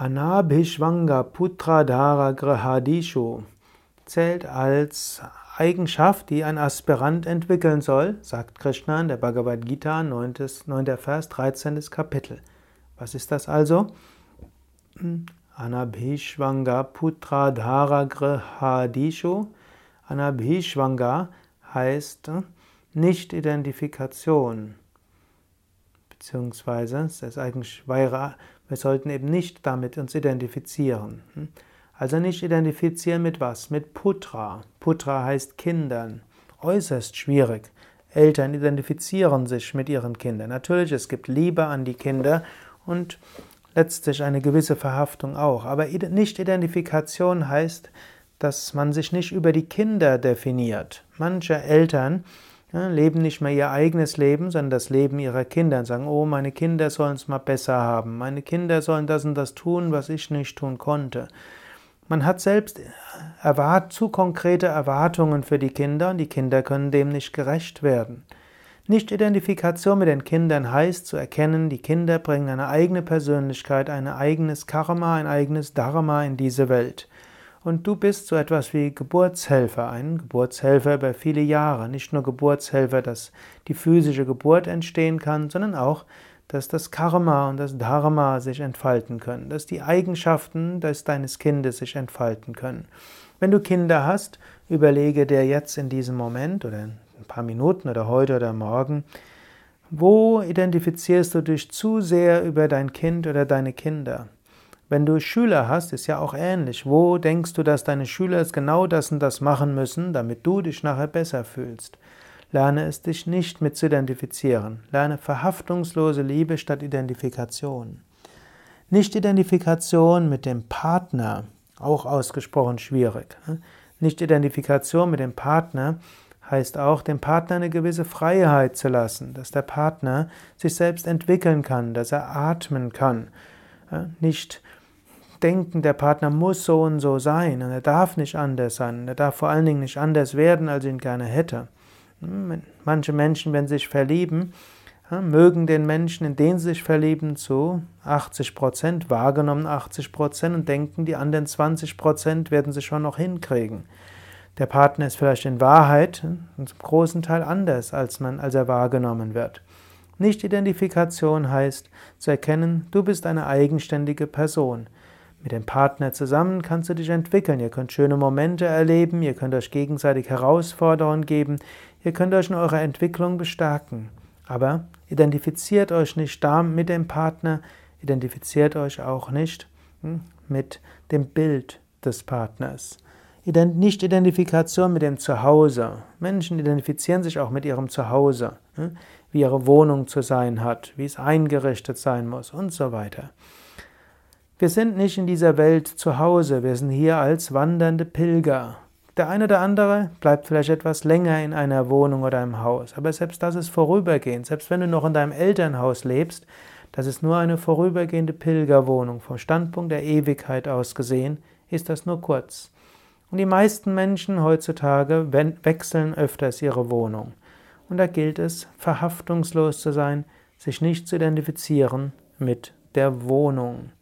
Anabhishvanga Putradhara Grihadishu zählt als Eigenschaft, die ein Aspirant entwickeln soll, sagt Krishna in der Bhagavad Gita, 9. 9. Vers, 13. Kapitel. Was ist das also? Anabhishvanga Putradhara Grihadishu. Anabhishvanga heißt Nicht-Identifikation. Beziehungsweise, ist eigentlich, wir sollten eben nicht damit uns identifizieren. Also nicht identifizieren mit was? Mit Putra. Putra heißt Kindern. Äußerst schwierig. Eltern identifizieren sich mit ihren Kindern. Natürlich, es gibt Liebe an die Kinder und letztlich eine gewisse Verhaftung auch. Aber Nicht-Identifikation heißt, dass man sich nicht über die Kinder definiert. Manche Eltern ja, leben nicht mehr ihr eigenes Leben, sondern das Leben ihrer Kinder und sagen, oh, meine Kinder sollen es mal besser haben, meine Kinder sollen das und das tun, was ich nicht tun konnte. Man hat selbst erwart, zu konkrete Erwartungen für die Kinder und die Kinder können dem nicht gerecht werden. Nicht-Identifikation mit den Kindern heißt zu erkennen, die Kinder bringen eine eigene Persönlichkeit, ein eigenes Karma, ein eigenes Dharma in diese Welt. Und du bist so etwas wie Geburtshelfer, ein Geburtshelfer über viele Jahre. Nicht nur Geburtshelfer, dass die physische Geburt entstehen kann, sondern auch, dass das Karma und das Dharma sich entfalten können, dass die Eigenschaften des deines Kindes sich entfalten können. Wenn du Kinder hast, überlege dir jetzt in diesem Moment oder in ein paar Minuten oder heute oder morgen, wo identifizierst du dich zu sehr über dein Kind oder deine Kinder? Wenn du Schüler hast, ist ja auch ähnlich. Wo denkst du, dass deine Schüler genau das und das machen müssen, damit du dich nachher besser fühlst? Lerne es, dich nicht mit zu identifizieren. Lerne verhaftungslose Liebe statt Identifikation. Nicht-Identifikation mit dem Partner, auch ausgesprochen schwierig. Nicht-Identifikation mit dem Partner heißt auch, dem Partner eine gewisse Freiheit zu lassen, dass der Partner sich selbst entwickeln kann, dass er atmen kann. Nicht denken, der Partner muss so und so sein und er darf nicht anders sein, er darf vor allen Dingen nicht anders werden, als ihn gerne hätte. Hm, manche Menschen, wenn sie sich verlieben, mögen den Menschen, in den sie sich verlieben, zu 80 Prozent, wahrgenommen 80 Prozent und denken, die anderen 20 Prozent werden sie schon noch hinkriegen. Der Partner ist vielleicht in Wahrheit hm, zum großen Teil anders, als, man, als er wahrgenommen wird. Nicht-Identifikation heißt zu erkennen, du bist eine eigenständige Person. Mit dem Partner zusammen kannst du dich entwickeln. Ihr könnt schöne Momente erleben, ihr könnt euch gegenseitig Herausforderungen geben, ihr könnt euch in eurer Entwicklung bestärken. Aber identifiziert euch nicht mit dem Partner, identifiziert euch auch nicht hm, mit dem Bild des Partners. Nicht Identifikation mit dem Zuhause. Menschen identifizieren sich auch mit ihrem Zuhause, hm, wie ihre Wohnung zu sein hat, wie es eingerichtet sein muss und so weiter. Wir sind nicht in dieser Welt zu Hause, wir sind hier als wandernde Pilger. Der eine oder andere bleibt vielleicht etwas länger in einer Wohnung oder einem Haus, aber selbst das ist vorübergehend. Selbst wenn du noch in deinem Elternhaus lebst, das ist nur eine vorübergehende Pilgerwohnung. Vom Standpunkt der Ewigkeit aus gesehen ist das nur kurz. Und die meisten Menschen heutzutage wechseln öfters ihre Wohnung. Und da gilt es, verhaftungslos zu sein, sich nicht zu identifizieren mit der Wohnung.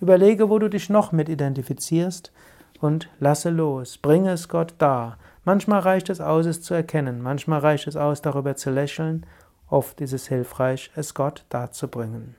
Überlege, wo du dich noch mit identifizierst und lasse los. Bringe es Gott dar. Manchmal reicht es aus, es zu erkennen. Manchmal reicht es aus, darüber zu lächeln. Oft ist es hilfreich, es Gott darzubringen.